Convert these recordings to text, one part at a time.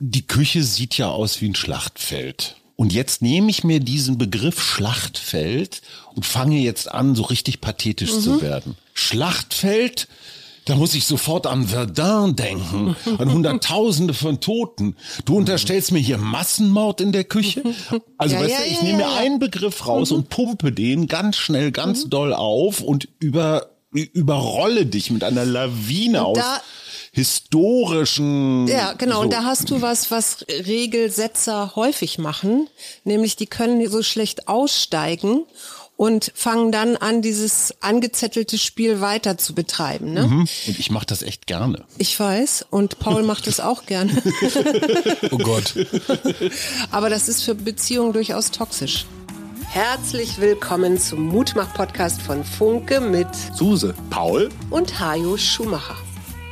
die Küche sieht ja aus wie ein Schlachtfeld. Und jetzt nehme ich mir diesen Begriff Schlachtfeld und fange jetzt an, so richtig pathetisch mhm. zu werden. Schlachtfeld, da muss ich sofort an Verdun denken, an Hunderttausende von Toten. Du unterstellst mir hier Massenmord in der Küche? Also ja, weißt ja, du, ich ja, nehme mir einen Begriff raus mhm. und pumpe den ganz schnell, ganz mhm. doll auf und über, überrolle dich mit einer Lawine aus historischen. Ja, genau. So. Und da hast du was, was Regelsetzer häufig machen, nämlich die können so schlecht aussteigen und fangen dann an, dieses angezettelte Spiel weiter zu betreiben. Ne? Mhm. Und ich mache das echt gerne. Ich weiß. Und Paul macht es auch gerne. oh Gott. Aber das ist für Beziehungen durchaus toxisch. Herzlich willkommen zum Mutmach-Podcast von Funke mit Suse, Paul und Hajo Schumacher.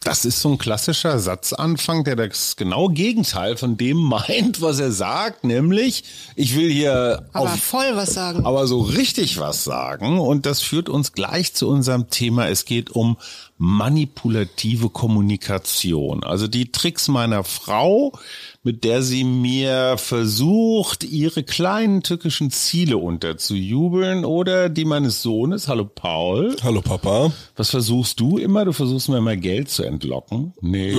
das ist so ein klassischer Satzanfang, der das genau Gegenteil von dem meint, was er sagt, nämlich ich will hier aber voll was sagen. Aber so richtig was sagen und das führt uns gleich zu unserem Thema. Es geht um manipulative Kommunikation. Also die Tricks meiner Frau, mit der sie mir versucht, ihre kleinen tückischen Ziele unterzujubeln oder die meines Sohnes. Hallo Paul. Hallo Papa. Was versuchst du immer? Du versuchst mir immer Geld zu entlocken. Nee.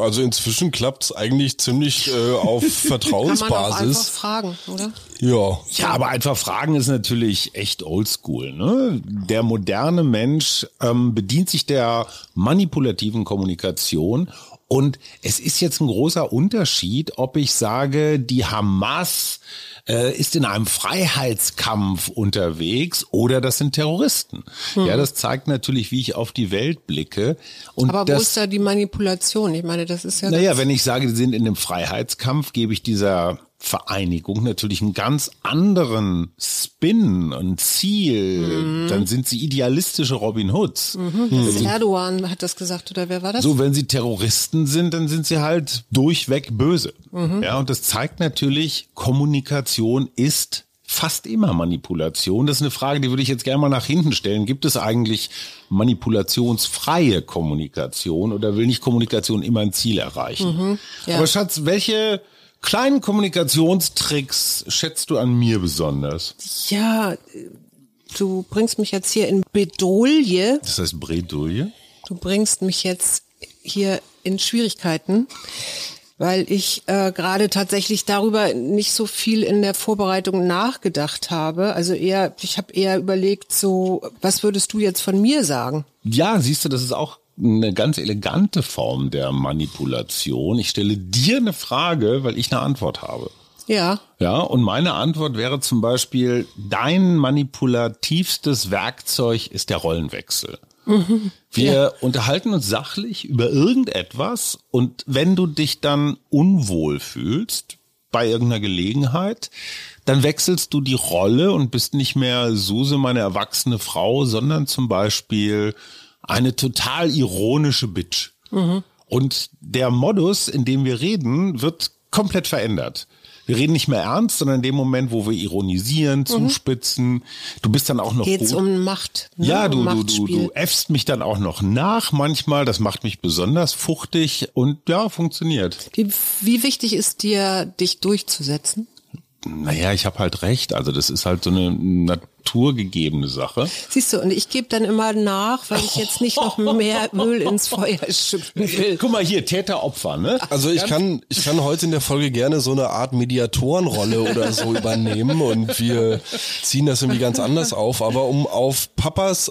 Also inzwischen klappt's eigentlich ziemlich äh, auf Vertrauensbasis. Kann man auch einfach fragen, oder? Ja. Ja, aber einfach fragen ist natürlich echt oldschool. Ne? Der moderne Mensch ähm, bedient sich der manipulativen Kommunikation und es ist jetzt ein großer Unterschied, ob ich sage, die Hamas äh, ist in einem Freiheitskampf unterwegs oder das sind Terroristen. Hm. Ja, das zeigt natürlich, wie ich auf die Welt blicke. Und Aber das, wo ist da die Manipulation? Ich meine, das ist ja. Naja, wenn ich sage, die sind in einem Freiheitskampf, gebe ich dieser Vereinigung natürlich einen ganz anderen Spin und Ziel. Mhm. Dann sind sie idealistische Robin Hoods. Mhm. mhm. Erdogan hat das gesagt oder wer war das? So, wenn sie Terroristen sind, dann sind sie halt durchweg böse. Mhm. Ja, und das zeigt natürlich, Kommunikation ist fast immer Manipulation. Das ist eine Frage, die würde ich jetzt gerne mal nach hinten stellen. Gibt es eigentlich manipulationsfreie Kommunikation oder will nicht Kommunikation immer ein Ziel erreichen? Mhm, ja. Aber Schatz, welche kleinen Kommunikationstricks schätzt du an mir besonders? Ja, du bringst mich jetzt hier in Bedouille. Das heißt Bredouille? Du bringst mich jetzt hier in Schwierigkeiten, weil ich äh, gerade tatsächlich darüber nicht so viel in der Vorbereitung nachgedacht habe. Also eher, ich habe eher überlegt, so, was würdest du jetzt von mir sagen? Ja, siehst du, das ist auch eine ganz elegante Form der Manipulation. Ich stelle dir eine Frage, weil ich eine Antwort habe. Ja. Ja, und meine Antwort wäre zum Beispiel, dein manipulativstes Werkzeug ist der Rollenwechsel. Mhm. Wir ja. unterhalten uns sachlich über irgendetwas und wenn du dich dann unwohl fühlst bei irgendeiner Gelegenheit, dann wechselst du die Rolle und bist nicht mehr Suse, meine erwachsene Frau, sondern zum Beispiel eine total ironische Bitch. Mhm. Und der Modus, in dem wir reden, wird komplett verändert. Wir reden nicht mehr ernst, sondern in dem Moment, wo wir ironisieren, mhm. zuspitzen. Du bist dann auch noch. Geht's gut. um Macht? Ne? Ja, du, um du, du, du äffst mich dann auch noch nach manchmal. Das macht mich besonders fuchtig und ja, funktioniert. Wie, wie wichtig ist dir, dich durchzusetzen? Naja, ich habe halt recht. Also das ist halt so eine naturgegebene Sache. Siehst du, und ich gebe dann immer nach, weil ich jetzt nicht noch mehr Öl ins Feuer schütten will. Guck mal hier, Täter-Opfer, ne? Also ich kann, ich kann heute in der Folge gerne so eine Art Mediatorenrolle oder so übernehmen und wir ziehen das irgendwie ganz anders auf. Aber um auf Papas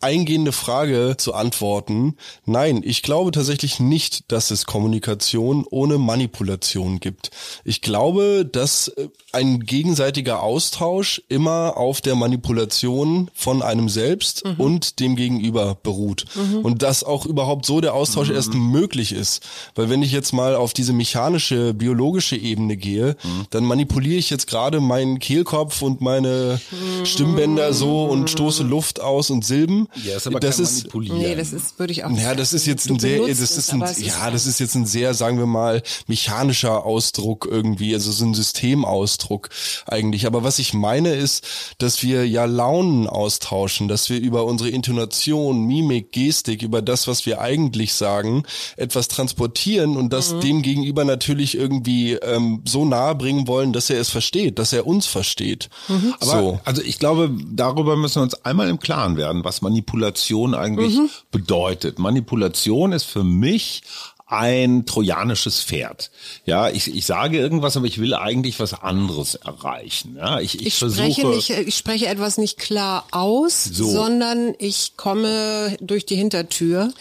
eingehende Frage zu antworten. Nein, ich glaube tatsächlich nicht, dass es Kommunikation ohne Manipulation gibt. Ich glaube, dass äh, ein gegenseitiger Austausch immer auf der Manipulation von einem selbst mhm. und dem Gegenüber beruht. Mhm. Und dass auch überhaupt so der Austausch mhm. erst möglich ist. Weil wenn ich jetzt mal auf diese mechanische, biologische Ebene gehe, mhm. dann manipuliere ich jetzt gerade meinen Kehlkopf und meine mhm. Stimmbänder so und stoße Luft aus und Silben. Ja, ist aber das kein ist, Manipulieren. Nee, das ist, würde ich auch Ja, das ist jetzt ein sehr, das ist ein, ja, das ist jetzt ein sehr, sagen wir mal, mechanischer Ausdruck irgendwie, also so ein Systemausdruck eigentlich. Aber was ich meine ist, dass wir ja Launen austauschen, dass wir über unsere Intonation, Mimik, Gestik, über das, was wir eigentlich sagen, etwas transportieren und das mhm. dem gegenüber natürlich irgendwie ähm, so nahe bringen wollen, dass er es versteht, dass er uns versteht. Mhm. Aber so. also ich glaube, darüber müssen wir uns einmal im Klaren werden, was Manipulation eigentlich mhm. bedeutet. Manipulation ist für mich ein trojanisches Pferd. Ja, ich, ich sage irgendwas, aber ich will eigentlich was anderes erreichen. Ja, ich, ich, ich versuche, spreche nicht, ich spreche etwas nicht klar aus, so. sondern ich komme durch die Hintertür.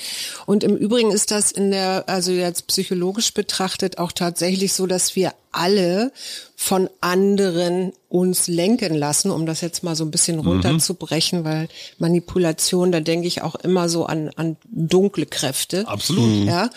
Und im Übrigen ist das in der, also jetzt psychologisch betrachtet auch tatsächlich so, dass wir alle von anderen uns lenken lassen, um das jetzt mal so ein bisschen mhm. runterzubrechen, mhm. weil Manipulation, da denke ich auch immer so an, an dunkle Kräfte. Absolut. Ja.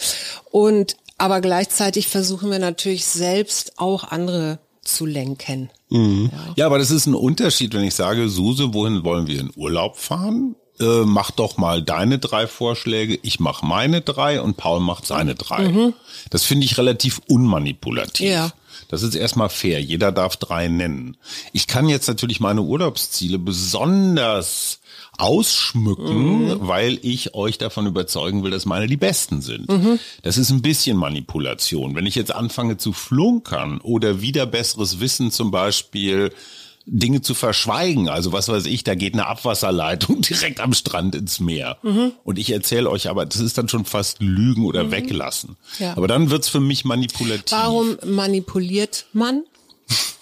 Und aber gleichzeitig versuchen wir natürlich selbst auch andere zu lenken. Mhm. Ja. ja, aber das ist ein Unterschied, wenn ich sage, Suse, wohin wollen wir in Urlaub fahren? Äh, mach doch mal deine drei Vorschläge, ich mach meine drei und Paul macht seine drei. Mhm. Das finde ich relativ unmanipulativ. Ja. Das ist erstmal fair. Jeder darf drei nennen. Ich kann jetzt natürlich meine Urlaubsziele besonders ausschmücken, mhm. weil ich euch davon überzeugen will, dass meine die besten sind. Mhm. Das ist ein bisschen Manipulation. Wenn ich jetzt anfange zu flunkern oder wieder besseres Wissen zum Beispiel Dinge zu verschweigen. Also was weiß ich, da geht eine Abwasserleitung direkt am Strand ins Meer. Mhm. Und ich erzähle euch aber, das ist dann schon fast Lügen oder mhm. weglassen. Ja. Aber dann wird's für mich manipulativ. Warum manipuliert man?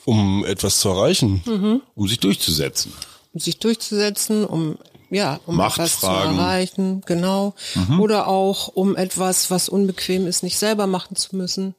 Um etwas zu erreichen. Mhm. Um sich durchzusetzen. Um sich durchzusetzen, um ja, um etwas zu erreichen, genau. Mhm. Oder auch um etwas, was unbequem ist, nicht selber machen zu müssen.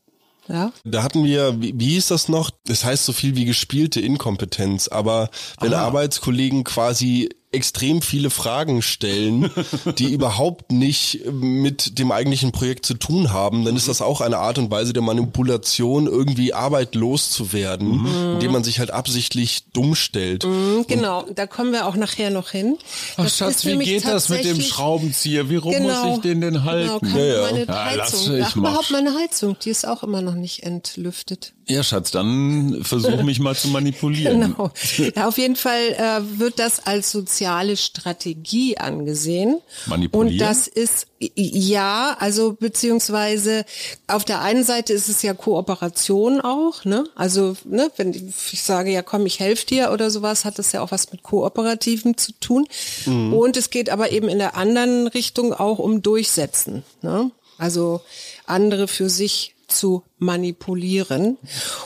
Ja. Da hatten wir, wie, wie hieß das noch? Das heißt so viel wie gespielte Inkompetenz, aber wenn Aha. Arbeitskollegen quasi extrem viele Fragen stellen, die überhaupt nicht mit dem eigentlichen Projekt zu tun haben, dann ist das auch eine Art und Weise der Manipulation, irgendwie arbeitlos zu werden, mhm. indem man sich halt absichtlich dumm stellt. Mhm, genau, und da kommen wir auch nachher noch hin. Ach das Schatz, wie geht das mit dem Schraubenzieher? Wie rum genau, muss ich den denn halten? Genau, ja, ja. Meine ja, Heizung. Ach, überhaupt meine Heizung, die ist auch immer noch nicht entlüftet. Ja, Schatz, dann versuch mich mal zu manipulieren. Genau. Ja, auf jeden Fall äh, wird das als soziale Strategie angesehen. Manipulieren? Und das ist ja, also beziehungsweise auf der einen Seite ist es ja Kooperation auch, ne? Also, ne, wenn ich sage, ja komm, ich helfe dir oder sowas, hat das ja auch was mit Kooperativen zu tun. Mhm. Und es geht aber eben in der anderen Richtung auch um Durchsetzen. Ne? Also andere für sich zu manipulieren.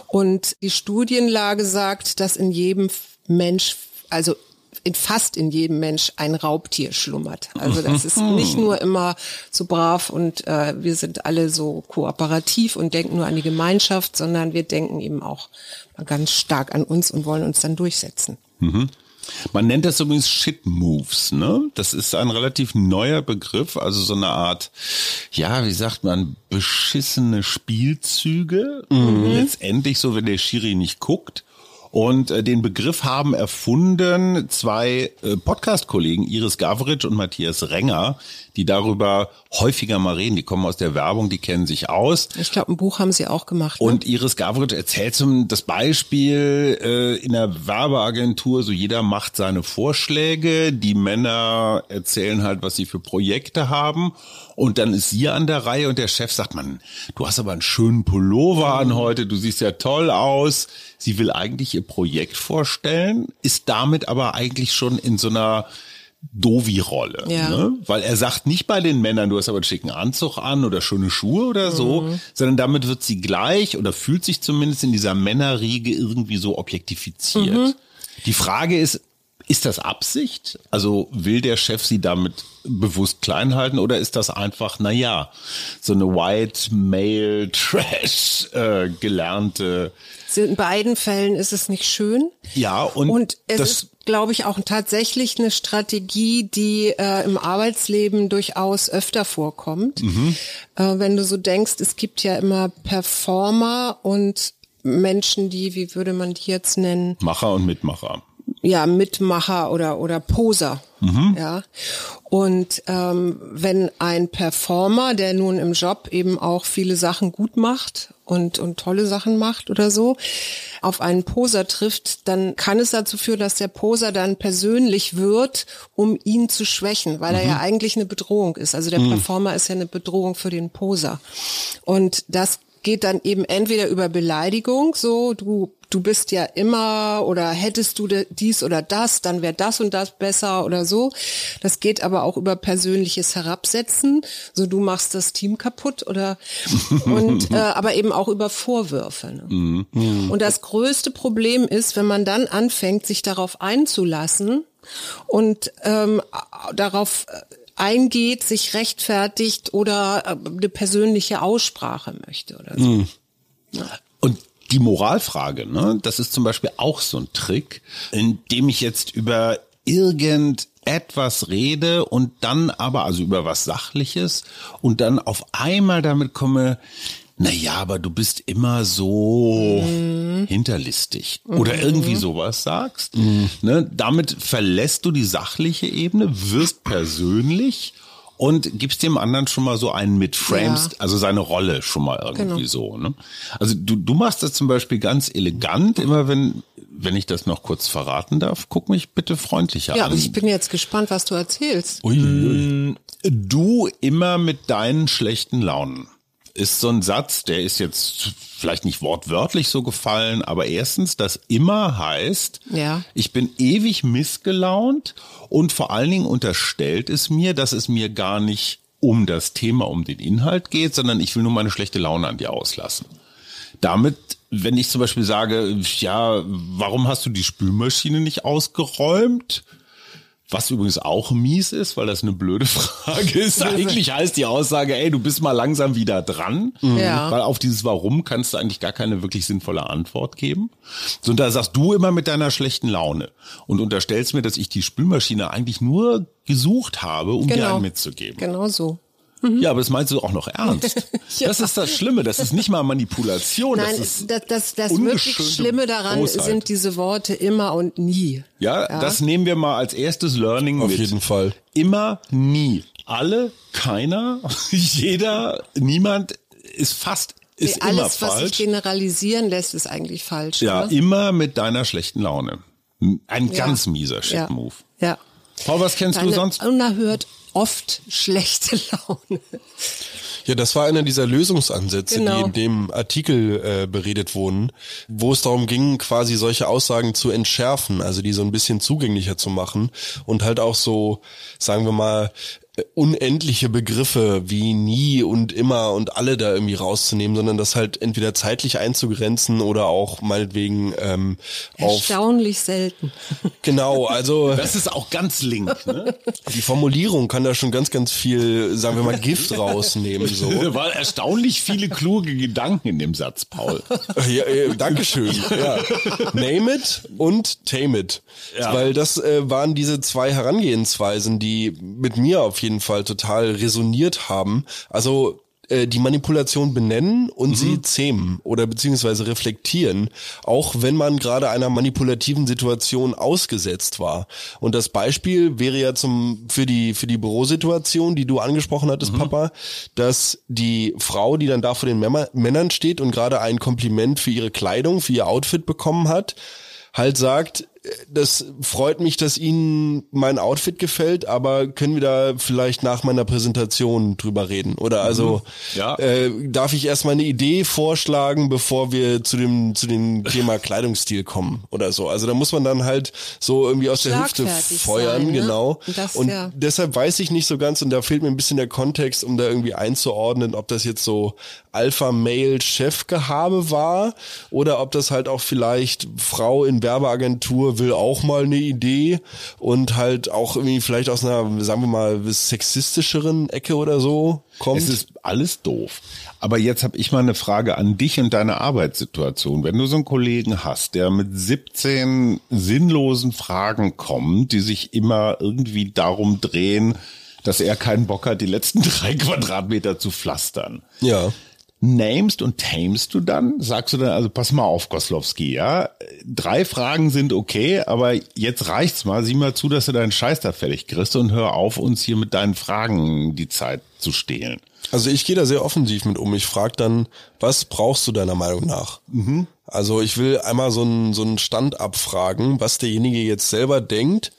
Und die Studienlage sagt, dass in jedem Mensch, also in fast in jedem Mensch ein Raubtier schlummert. Also das ist nicht nur immer so brav und äh, wir sind alle so kooperativ und denken nur an die Gemeinschaft, sondern wir denken eben auch ganz stark an uns und wollen uns dann durchsetzen. Mhm. Man nennt das übrigens Shit Moves, ne? Das ist ein relativ neuer Begriff, also so eine Art, ja, wie sagt man, beschissene Spielzüge. Mhm. Letztendlich so, wenn der Schiri nicht guckt und äh, den Begriff haben erfunden zwei äh, Podcast-Kollegen, Iris Gavric und Matthias Renger, die darüber häufiger mal reden. Die kommen aus der Werbung, die kennen sich aus. Ich glaube, ein Buch haben sie auch gemacht. Ne? Und Iris Gavric erzählt zum das Beispiel äh, in der Werbeagentur, so jeder macht seine Vorschläge, die Männer erzählen halt, was sie für Projekte haben. Und dann ist sie an der Reihe und der Chef sagt, man, du hast aber einen schönen Pullover an heute, du siehst ja toll aus. Sie will eigentlich ihr Projekt vorstellen, ist damit aber eigentlich schon in so einer Dovi-Rolle. Ja. Ne? Weil er sagt nicht bei den Männern, du hast aber einen schicken Anzug an oder schöne Schuhe oder so, mhm. sondern damit wird sie gleich oder fühlt sich zumindest in dieser Männerriege irgendwie so objektifiziert. Mhm. Die Frage ist, Ist das Absicht? Also will der Chef sie damit bewusst klein halten oder ist das einfach, na ja, so eine White Male Trash äh, gelernte? In beiden Fällen ist es nicht schön. Ja, und, und es das, ist, glaube ich, auch tatsächlich eine Strategie, die äh, im Arbeitsleben durchaus öfter vorkommt. Mhm. Äh, wenn du so denkst, es gibt ja immer Performer und Menschen, die, wie würde man die jetzt nennen? Macher und Mitmacher ja Mitmacher oder oder Poser, Mhm. ja. Und ähm, wenn ein Performer, der nun im Job eben auch viele Sachen gut macht und und tolle Sachen macht oder so, auf einen Poser trifft, dann kann es dazu führen, dass der Poser dann persönlich wird, um ihn zu schwächen, weil er Mhm. ja eigentlich eine Bedrohung ist. Also der Performer ist ja eine Bedrohung für den Poser. Und das geht dann eben entweder über Beleidigung, so du du bist ja immer oder hättest du dies oder das, dann wäre das und das besser oder so. Das geht aber auch über persönliches Herabsetzen, so du machst das Team kaputt oder und äh, aber eben auch über Vorwürfe. Ne? Und das größte Problem ist, wenn man dann anfängt, sich darauf einzulassen und ähm, darauf äh, eingeht, sich rechtfertigt oder äh, eine persönliche Aussprache möchte oder so. Und die Moralfrage, ne, das ist zum Beispiel auch so ein Trick, in dem ich jetzt über irgendetwas rede und dann aber, also über was Sachliches und dann auf einmal damit komme, na ja, aber du bist immer so hinterlistig oder irgendwie sowas sagst. Ne, damit verlässt du die sachliche Ebene, wirst persönlich und gibst dem anderen schon mal so einen mit Frames, Ja. also seine Rolle schon mal irgendwie Genau. so. Ne? Also du, du machst das zum Beispiel ganz elegant, immer wenn, wenn ich das noch kurz verraten darf, guck mich bitte freundlicher Ja, an. ich bin jetzt gespannt, was du erzählst. Uiuiui. du immer mit deinen schlechten Launen. Ist so ein Satz, der ist jetzt vielleicht nicht wortwörtlich so gefallen, aber erstens, das immer heißt, Ja. ich bin ewig missgelaunt und vor allen Dingen unterstellt es mir, dass es mir gar nicht um das Thema, um den Inhalt geht, sondern ich will nur meine schlechte Laune an dir auslassen. Damit, wenn ich zum Beispiel sage, ja, warum hast du die Spülmaschine nicht ausgeräumt? Was übrigens auch mies ist, weil das eine blöde Frage ist. Eigentlich heißt die Aussage, ey, du bist mal langsam wieder dran. Ja. Weil auf dieses Warum kannst du eigentlich gar keine wirklich sinnvolle Antwort geben. So, und da sagst du immer mit deiner schlechten Laune und unterstellst mir, dass ich die Spülmaschine eigentlich nur gesucht habe, um dir einen mitzugeben. Genau so. Ja, aber das meinst du auch noch ernst. Ja. Das ist das Schlimme. Das ist nicht mal Manipulation. Nein, das ist das, das, das wirklich Schlimme daran Bosheit. sind diese Worte immer und nie. Ja, das nehmen wir mal als erstes Learning Auf mit. jeden Fall. Immer, nie. Alle, keiner, jeder, niemand ist fast, ist Nee, immer Alles, was sich falsch. generalisieren lässt, ist eigentlich falsch. Ja, oder? immer mit deiner schlechten Laune. Ein Ja. ganz mieser ja. Shit-Move. Ja. Paul, was kennst du Deine sonst? unerhört oft schlechte Laune. Ja, das war einer dieser Lösungsansätze, Genau. die in dem Artikel äh, beredet wurden, wo es darum ging, quasi solche Aussagen zu entschärfen, also die so ein bisschen zugänglicher zu machen und halt auch so, sagen wir mal, unendliche Begriffe wie nie und immer und alle da irgendwie rauszunehmen, sondern das halt entweder zeitlich einzugrenzen oder auch meinetwegen ähm, auf Erstaunlich selten. genau, also Das ist auch ganz link, ne? die Formulierung kann da schon ganz, ganz viel, sagen wir mal, Gift rausnehmen. So. Da waren erstaunlich viele kluge Gedanken in dem Satz, Paul. Ja, äh, Dankeschön. Ja. Name it und tame it. Ja. Weil das äh, waren diese zwei Herangehensweisen, die mit mir auf jeden Fall total resoniert haben. Also äh, die Manipulation benennen und sie zähmen oder beziehungsweise reflektieren, auch wenn man gerade einer manipulativen Situation ausgesetzt war. Und das Beispiel wäre ja zum für die für die Bürosituation, die du angesprochen hattest, Papa, dass die Frau, die dann da vor den Männern steht und gerade ein Kompliment für ihre Kleidung, für ihr Outfit bekommen hat, halt sagt, das freut mich, dass Ihnen mein Outfit gefällt, aber können wir da vielleicht nach meiner Präsentation drüber reden? Oder also Ja. äh, darf ich erstmal eine Idee vorschlagen, bevor wir zu dem zu dem Thema Kleidungsstil kommen oder so? Also da muss man dann halt so irgendwie aus der Hüfte feuern, sein, ne? genau. Das, und ja. deshalb weiß ich nicht so ganz und da fehlt mir ein bisschen der Kontext, um da irgendwie einzuordnen, ob das jetzt so Alpha-Male-Chefgehabe war oder ob das halt auch vielleicht Frau in Werbeagentur will auch mal eine Idee und halt auch irgendwie vielleicht aus einer, sagen wir mal, sexistischeren Ecke oder so kommt. Es ist alles doof. Aber jetzt habe ich mal eine Frage an dich und deine Arbeitssituation. Wenn du so einen Kollegen hast, der mit 17 sinnlosen Fragen kommt, die sich immer irgendwie darum drehen, dass er keinen Bock hat, die letzten drei Quadratmeter zu pflastern. Ja. Namest und tamest du dann? Sagst du dann, also pass mal auf, Koslowski, ja? Drei Fragen sind okay, aber jetzt reicht's mal. Sieh mal zu, dass du deinen Scheiß da fertig kriegst und hör auf, uns hier mit deinen Fragen die Zeit zu stehlen. Also ich gehe da sehr offensiv mit um. Ich frage dann, was brauchst du deiner Meinung nach? Mhm. Also ich will einmal so einen, so einen Stand abfragen, was derjenige jetzt selber denkt,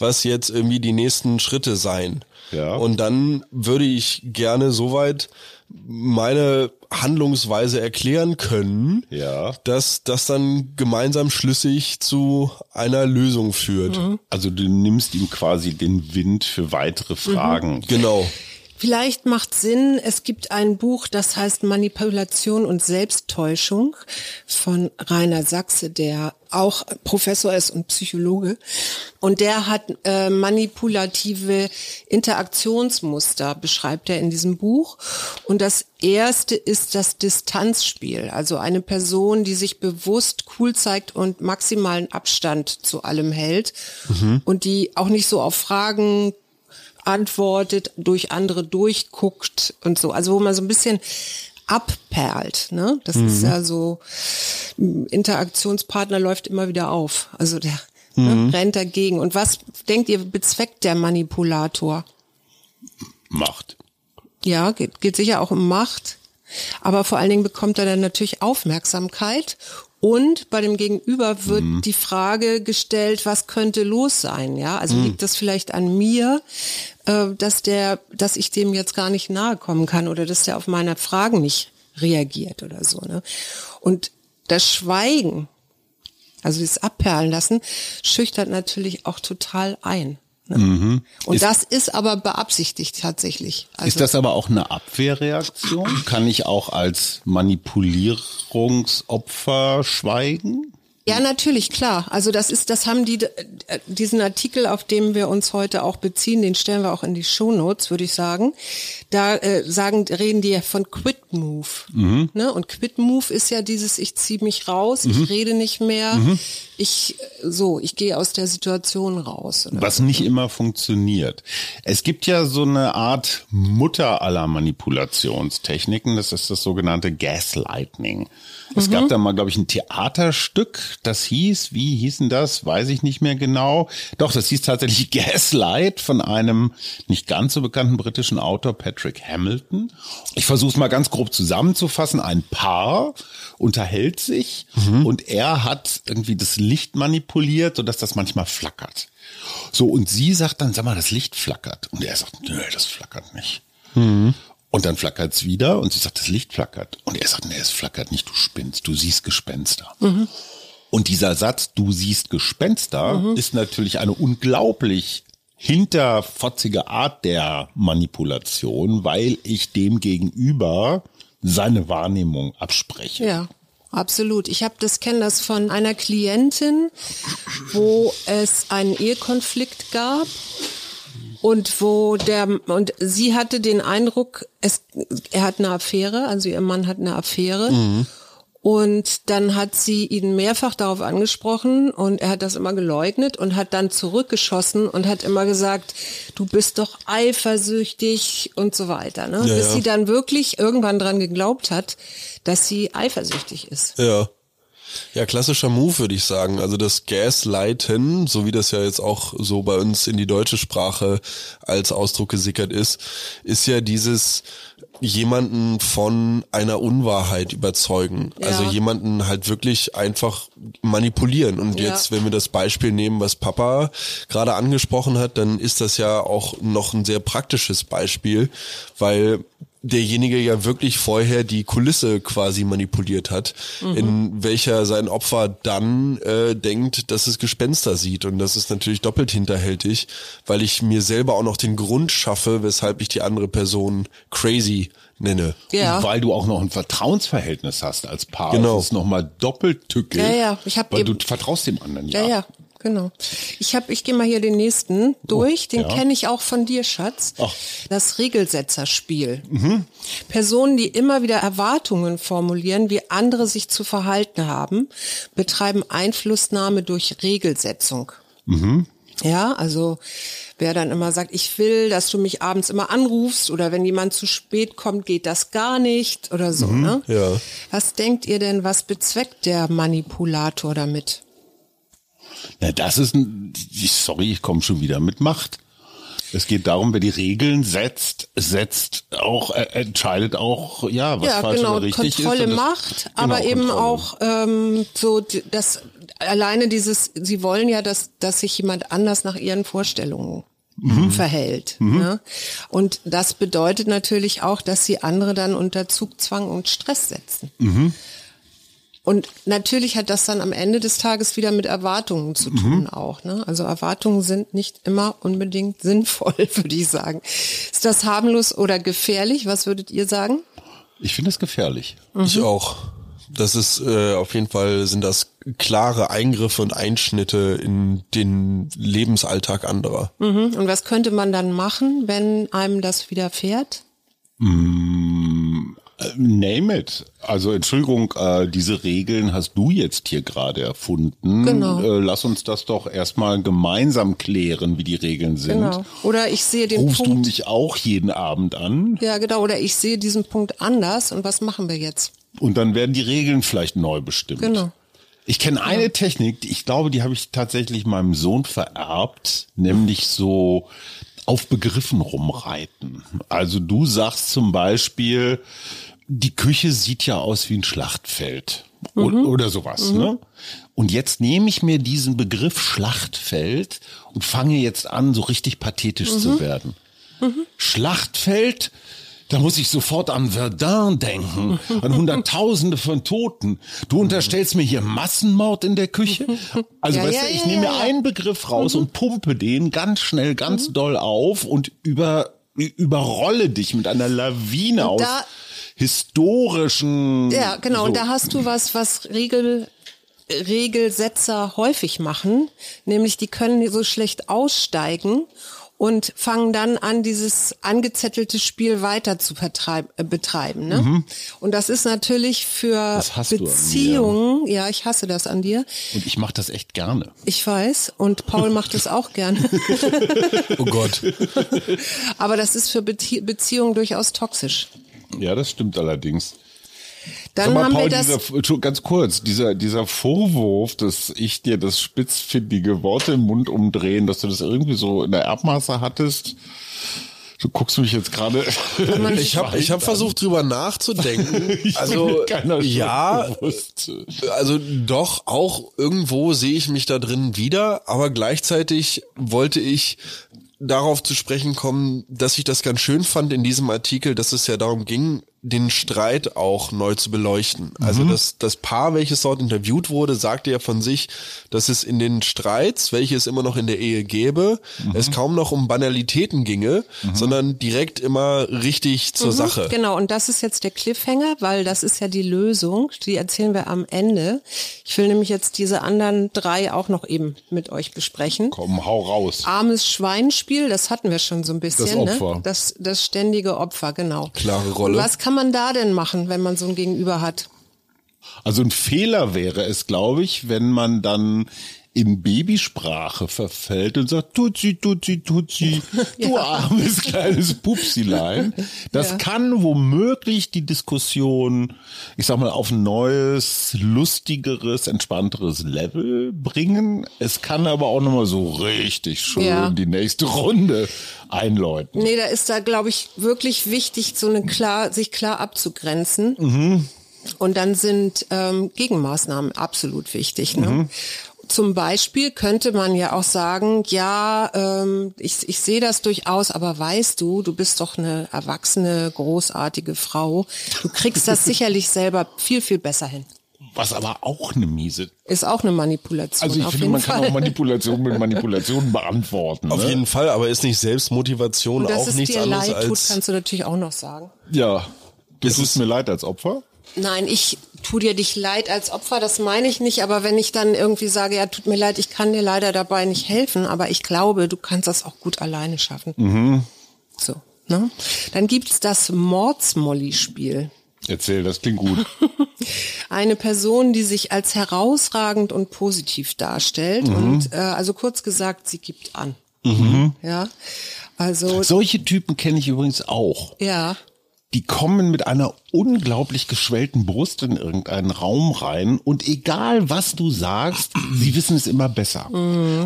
was jetzt irgendwie die nächsten Schritte sein. Ja. Und dann würde ich gerne soweit meine Handlungsweise erklären können, Ja. dass das dann gemeinsam schlüssig zu einer Lösung führt. Also du nimmst ihm quasi den Wind für weitere Fragen. Genau. Vielleicht macht Sinn, es gibt ein Buch, das heißt Manipulation und Selbsttäuschung von Rainer Sachse, der auch Professor ist und Psychologe. Und der hat äh, manipulative Interaktionsmuster, beschreibt er in diesem Buch. Und das erste ist das Distanzspiel. Also eine Person, die sich bewusst cool zeigt und maximalen Abstand zu allem hält und die auch nicht so auf Fragen antwortet, durch andere durchguckt und so. Also wo man so ein bisschen abperlt. Ne? Das ist ja so, Interaktionspartner läuft immer wieder auf. Also der ne, rennt dagegen. Und was denkt ihr, bezweckt der Manipulator? Macht. Ja, geht, geht sicher auch um Macht. Aber vor allen Dingen bekommt er dann natürlich Aufmerksamkeit. Und bei dem Gegenüber wird die Frage gestellt, was könnte los sein? Ja, also liegt das vielleicht an mir, äh, dass der, dass ich dem jetzt gar nicht nahe kommen kann oder dass der auf meine Fragen nicht reagiert oder so. Ne? Und das Schweigen, also das Abperlen lassen, schüchtert natürlich auch total ein. Ne? Und das ist aber beabsichtigt tatsächlich. Also, Ist das aber auch eine Abwehrreaktion? Kann ich auch als Manipulierungsopfer schweigen? Ja, natürlich, klar. Also das ist, das haben die, äh, diesen Artikel, auf dem wir uns heute auch beziehen, den stellen wir auch in die Shownotes, würde ich sagen. Da äh, sagen, reden die ja von Quit Move. Ne? Und Quit Move ist ja dieses, ich ziehe mich raus, ich rede nicht mehr, ich so, ich gehe aus der Situation raus. Oder? Was nicht immer funktioniert. Es gibt ja so eine Art Mutter aller Manipulationstechniken. Das ist das sogenannte Gaslighting. Es gab da mal, glaube ich, ein Theaterstück, das hieß, wie hießen das? Weiß ich nicht mehr genau. Doch, das hieß tatsächlich Gaslight von einem nicht ganz so bekannten britischen Autor Patrick Hamilton. Ich versuche es mal ganz grob zusammenzufassen. Ein Paar unterhält sich und er hat irgendwie das Licht manipuliert, sodass das manchmal flackert. So, und sie sagt dann, sag mal, das Licht flackert. Und er sagt, nö, das flackert nicht. Und dann flackert's wieder und sie sagt, das Licht flackert. Und er sagt, nee, es flackert nicht, du spinnst, du siehst Gespenster. Und dieser Satz, du siehst Gespenster, ist natürlich eine unglaublich hinterfotzige Art der Manipulation, weil ich dem gegenüber seine Wahrnehmung abspreche. Ja, absolut. Ich habe das kenne das von einer Klientin, wo es einen Ehekonflikt gab und wo der und sie hatte den Eindruck, es er hat eine Affäre, also ihr Mann hat eine Affäre. Und dann hat sie ihn mehrfach darauf angesprochen und er hat das immer geleugnet und hat dann zurückgeschossen und hat immer gesagt, du bist doch eifersüchtig und so weiter. Ne? Ja, Bis ja. sie dann wirklich irgendwann dran geglaubt hat, dass sie eifersüchtig ist. Ja. Ja, klassischer Move, würde ich sagen. Also das Gaslighten, so wie das ja jetzt auch so bei uns in die deutsche Sprache als Ausdruck gesickert ist, ist ja dieses jemanden von einer Unwahrheit überzeugen. Ja. Also jemanden halt wirklich einfach manipulieren. Und Ja. jetzt, wenn wir das Beispiel nehmen, was Papa gerade angesprochen hat, dann ist das ja auch noch ein sehr praktisches Beispiel, weil derjenige ja wirklich vorher die Kulisse quasi manipuliert hat, in welcher sein Opfer dann äh, denkt, dass es Gespenster sieht. Und das ist natürlich doppelt hinterhältig, weil ich mir selber auch noch den Grund schaffe, weshalb ich die andere Person crazy nenne. Ja. Und weil du auch noch ein Vertrauensverhältnis hast als Paar. Genau. Das ist nochmal doppelt tückisch. Ja, ja. Ich hab weil eben- du vertraust dem anderen Ja, ja, Genau. Ich habe, ich gehe mal hier den nächsten durch. Den Oh, ja. kenne ich auch von dir, Schatz. Ach. Das Regelsetzerspiel. Personen, die immer wieder Erwartungen formulieren, wie andere sich zu verhalten haben, betreiben Einflussnahme durch Regelsetzung. Ja, also wer dann immer sagt, ich will, dass du mich abends immer anrufst oder wenn jemand zu spät kommt, geht das gar nicht oder so. Ne? ja. Was denkt ihr denn, was bezweckt der Manipulator damit? Na, das ist ein, sorry, ich komme schon wieder mit Macht. Es geht darum, wer die Regeln setzt, setzt auch, äh, entscheidet auch, ja, was ja, falsch genau, oder richtig Kontrolle ist. und das- Macht, aber Genau, eben Kontrolle. auch ähm, so d- das alleine dieses, sie wollen ja, dass, dass sich jemand anders nach ihren Vorstellungen Mhm. verhält. Ne? Und das bedeutet natürlich auch, dass sie andere dann unter Zugzwang und Stress setzen. Mhm. Und natürlich hat das dann am Ende des Tages wieder mit Erwartungen zu tun auch. Ne? Also Erwartungen sind nicht immer unbedingt sinnvoll, würde ich sagen. Ist das harmlos oder gefährlich? Was würdet ihr sagen? Ich finde es gefährlich. Ich auch. Das ist äh, auf jeden Fall sind das klare Eingriffe und Einschnitte in den Lebensalltag anderer. Mhm. Und was könnte man dann machen, wenn einem das widerfährt? Äh, Name it. Also Entschuldigung, äh, diese Regeln hast du jetzt hier gerade erfunden. Genau. Äh, lass uns das doch erstmal gemeinsam klären, wie die Regeln sind. Genau. Oder ich sehe den Rufst du Punkt. mich auch jeden Abend an Ja, genau. Oder ich sehe diesen Punkt anders. Und was machen wir jetzt? und dann werden die Regeln vielleicht neu bestimmt. Genau. Ich kenne eine Technik, die- ich glaube, die habe ich tatsächlich meinem Sohn vererbt, nämlich so auf Begriffen rumreiten. Also du sagst zum Beispiel, die Küche sieht ja aus wie ein Schlachtfeld O- oder sowas. Ne? Und jetzt nehme ich mir diesen Begriff Schlachtfeld und fange jetzt an, so richtig pathetisch zu werden. Schlachtfeld, da muss ich sofort an Verdun denken, an Hunderttausende von Toten. Du unterstellst mir hier Massenmord in der Küche? Also Ja, weißt ja, du, ich ja, nehme mir einen Begriff raus und pumpe den ganz schnell, ganz doll auf und über, überrolle dich mit einer Lawine aus da- historischen. Ja, genau. so. Und da hast du was, was Regel, Regelsetzer häufig machen. Nämlich, die können so schlecht aussteigen und fangen dann an, dieses angezettelte Spiel weiter zu äh, betreiben. Ne? Und das ist natürlich für Mhm. Beziehungen, ja, ich hasse das an dir. Und ich mache das echt gerne. Ich weiß. Und Paul macht es auch gerne. Oh Gott. Aber das ist für Bezie Beziehungen durchaus toxisch. Ja, das stimmt allerdings. Dann mal, haben Paul, wir das. dieser, ganz kurz, dieser, dieser Vorwurf, dass ich dir das spitzfindige Wort im Mund umdrehen, dass du das irgendwie so in der Erbmaße hattest. Du guckst mich jetzt gerade. Ich habe ich hab versucht drüber nachzudenken. Also ja, also doch auch irgendwo sehe ich mich da drin wieder, aber gleichzeitig wollte ich darauf zu sprechen kommen, dass ich das ganz schön fand in diesem Artikel, dass es ja darum ging, den Streit auch neu zu beleuchten. Also das, das Paar, welches dort interviewt wurde, sagte ja von sich, dass es in den Streits, welche es immer noch in der Ehe gäbe, es kaum noch um Banalitäten ginge, sondern direkt immer richtig zur Sache. Genau, und das ist jetzt der Cliffhanger, weil das ist ja die Lösung, die erzählen wir am Ende. Ich will nämlich jetzt diese anderen drei auch noch eben mit euch besprechen. Komm, hau raus. Armes Schweinspiel, das hatten wir schon so ein bisschen. Das Opfer. Ne? Das, das ständige Opfer, genau. Klare Rolle. Kann man da denn machen, wenn man so ein Gegenüber hat? Also ein Fehler wäre es, glaube ich, wenn man dann in Babysprache verfällt und sagt, Tutsi, Tutsi, Tutsi, du armes kleines Pupsilein. Das Ja. kann womöglich die Diskussion, ich sag mal, auf ein neues, lustigeres, entspannteres Level bringen. Es kann aber auch nochmal so richtig schön Ja. die nächste Runde einläuten. Nee, da ist da, glaube ich, wirklich wichtig, so eine klar, sich klar abzugrenzen. Mhm. Und dann sind ähm, Gegenmaßnahmen absolut wichtig. Ne? Mhm. Zum Beispiel könnte man ja auch sagen, ja, ähm, ich, ich sehe das durchaus, aber weißt du, du bist doch eine erwachsene, großartige Frau. Du kriegst das sicherlich selber viel, viel besser hin. Was aber auch eine miese. Ist auch eine Manipulation. Also ich auf finde, jeden man Fall. kann auch Manipulation mit Manipulation beantworten. Auf ne? jeden Fall, aber ist nicht Selbstmotivation Und auch es nichts dir anderes leid tut, als kannst du natürlich auch noch sagen. Ja. Du Es tust ist- mir leid als Opfer. Nein, ich tu dir dich leid als Opfer, das meine ich nicht, aber wenn ich dann irgendwie sage, ja, tut mir leid, ich kann dir leider dabei nicht helfen, aber ich glaube, du kannst das auch gut alleine schaffen. Mhm. So, ne? Dann gibt's das Mordsmolly-Spiel. Erzähl, das klingt gut. Eine Person, die sich als herausragend und positiv darstellt und äh, also kurz gesagt, sie gibt an. Ja, also Solche Typen kenne ich übrigens auch. ja, Die kommen mit einer unglaublich geschwellten Brust in irgendeinen Raum rein und egal was du sagst, sie wissen es immer besser.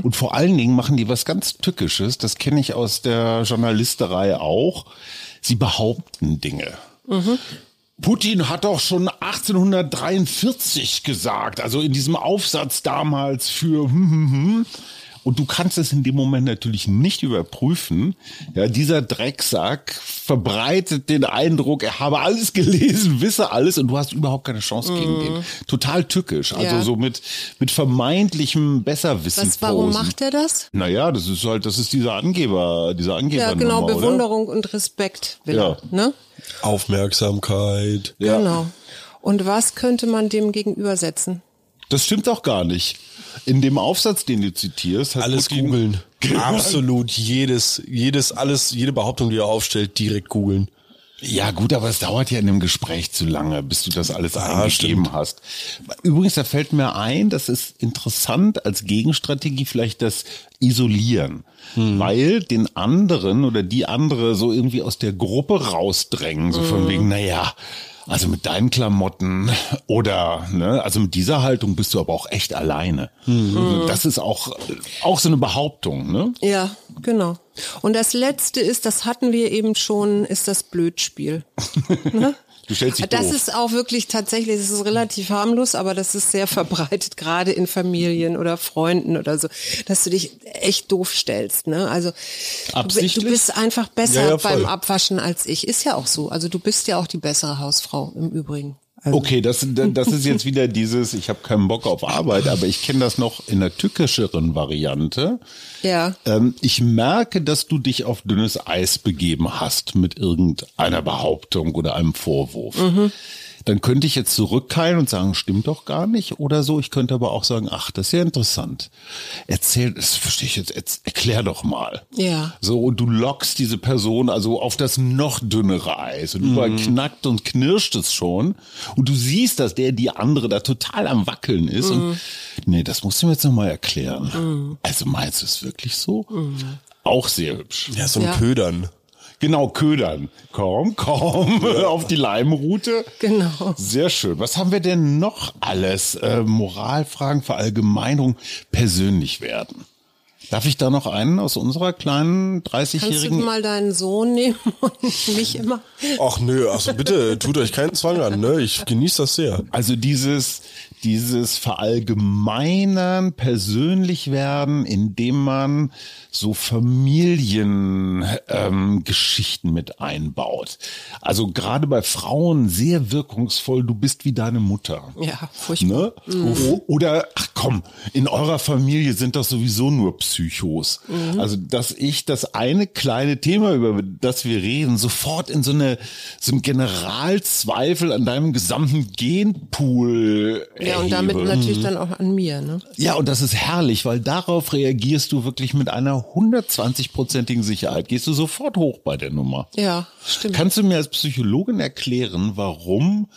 Und vor allen Dingen machen die was ganz Tückisches, das kenne ich aus der Journalisterei auch. Sie behaupten Dinge. Putin hat doch schon 1843 gesagt, also in diesem Aufsatz damals für hm, hm, hm. Und du kannst es in dem Moment natürlich nicht überprüfen. Ja, dieser Drecksack verbreitet den Eindruck, er habe alles gelesen, wisse alles und du hast überhaupt keine Chance gegen den. Total tückisch, also Ja. so mit mit vermeintlichem Besserwissen. was, warum posen. macht er das? Naja, das ist halt, das ist dieser Angeber, dieser Angeber. Ja, genau, oder? Bewunderung und Respekt will Ja. er, ne? Aufmerksamkeit. Ja. Genau. Und was könnte man dem gegenübersetzen? Das stimmt auch gar nicht. In dem Aufsatz, den du zitierst, hat Alles Putin- googeln. Absolut jedes, jedes, alles, jede Behauptung, die er aufstellt, direkt googeln. Ja, gut, aber es dauert ja in dem Gespräch zu lange, bis du das alles eingegeben stimmt. hast. Übrigens, da fällt mir ein, das ist interessant als Gegenstrategie vielleicht das Isolieren. Weil den anderen oder die andere so irgendwie aus der Gruppe rausdrängen, so von wegen, naja, also mit deinen Klamotten oder, ne, also mit dieser Haltung bist du aber auch echt alleine. Das ist auch, auch so eine Behauptung, ne? Ja, genau. Und das letzte ist, das hatten wir eben schon, ist das Blödspiel. Ne? Du stellst dich Das doof. ist auch wirklich tatsächlich, das ist relativ harmlos, aber das ist sehr verbreitet, gerade in Familien oder Freunden oder so, dass du dich echt doof stellst. Ne? Also du, du bist einfach besser Ja, ja, beim Abwaschen als ich. Ist ja auch so. Also du bist ja auch die bessere Hausfrau im Übrigen. Also, Okay, das, das ist jetzt wieder dieses, ich habe keinen Bock auf Arbeit, aber ich kenne das noch in der tückischeren Variante. Ja. Ähm, ich merke, dass du dich auf dünnes Eis begeben hast mit irgendeiner Behauptung oder einem Vorwurf. Dann könnte ich jetzt zurückkeilen und sagen, stimmt doch gar nicht oder so. Ich könnte aber auch sagen, ach, das ist ja interessant. Erzähl, das verstehe ich jetzt, jetzt erklär doch mal. Ja. So, und du lockst diese Person also auf das noch dünnere Eis und überall knackt und knirscht es schon. Und du siehst, dass der, die andere da total am Wackeln ist. Und nee, das musst du mir jetzt nochmal erklären. Also meinst du es wirklich so? Auch sehr hübsch. Ja, so ein Ja. Ködern. Genau, ködern. Komm, komm, auf die Leimroute. Genau. Sehr schön. Was haben wir denn noch alles? Äh, Moralfragen, Verallgemeinerung, persönlich werden. Darf ich da noch einen aus unserer kleinen Kannst du 30-jährigen mal deinen Sohn nehmen und mich immer? Ach nö, also bitte, tut euch keinen Zwang an, ne? Ich genieße das sehr. Also dieses, dieses Verallgemeinern, persönlich werden, indem man so Familiengeschichten ähm, mit einbaut. Also gerade bei Frauen sehr wirkungsvoll, du bist wie deine Mutter. Ja, furchtbar. Ne? O- Oder, ach komm, in eurer Familie sind das sowieso nur Psychos. Also, dass ich das eine kleine Thema, über das wir reden, sofort in so eine, so einen Generalzweifel an deinem gesamten Genpool Ja, und damit natürlich dann auch an mir, ne? Ja, und das ist herrlich, weil darauf reagierst du wirklich mit einer 120-prozentigen Sicherheit. Gehst du sofort hoch bei der Nummer. Ja, stimmt. Kannst du mir als Psychologin erklären, warum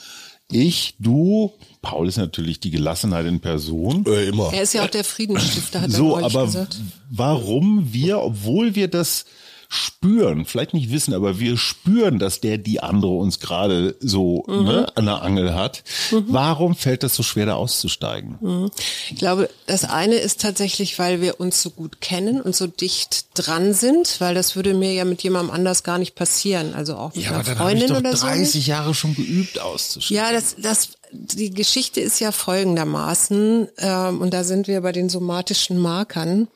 ich, du, Paul ist natürlich die Gelassenheit in Person. Äh, immer. Er ist ja auch der Friedensstifter, hat er So, aber gesagt. warum wir, obwohl wir das spüren, vielleicht nicht wissen, aber wir spüren, dass der die andere uns gerade so Mhm. ne, an der Angel hat. Warum fällt das so schwer, da auszusteigen? Ich glaube, das eine ist tatsächlich, weil wir uns so gut kennen und so dicht dran sind, weil das würde mir ja mit jemandem anders gar nicht passieren. Also auch mit einer hab ich Freundin doch oder so. 30 Jahre schon geübt auszusteigen. Ja, das, das, die Geschichte ist ja folgendermaßen, ähm, und da sind wir bei den somatischen Markern,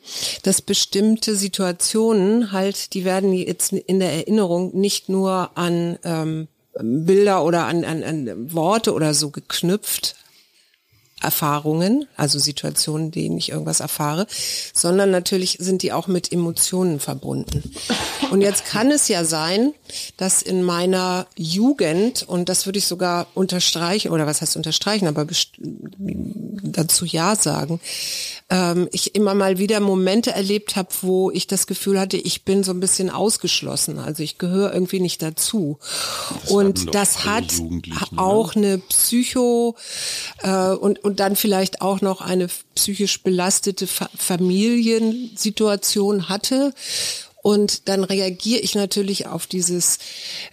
dass bestimmte Situationen halt, die werden jetzt in der Erinnerung nicht nur an ähm, Bilder oder an, an, an Worte oder so geknüpft, Erfahrungen, also Situationen, denen ich irgendwas erfahre, sondern natürlich sind die auch mit Emotionen verbunden. Und jetzt kann es ja sein, dass in meiner Jugend, und das würde ich sogar unterstreichen, oder was heißt unterstreichen, aber dazu ja sagen, ähm, ich immer mal wieder Momente erlebt habe, wo ich das Gefühl hatte, ich bin so ein bisschen ausgeschlossen. Also ich gehöre irgendwie nicht dazu. Das und das hat ne? auch eine Psycho äh, und, und dann vielleicht auch noch eine psychisch belastete Fa Familiensituation hatte und dann reagiere ich natürlich auf dieses,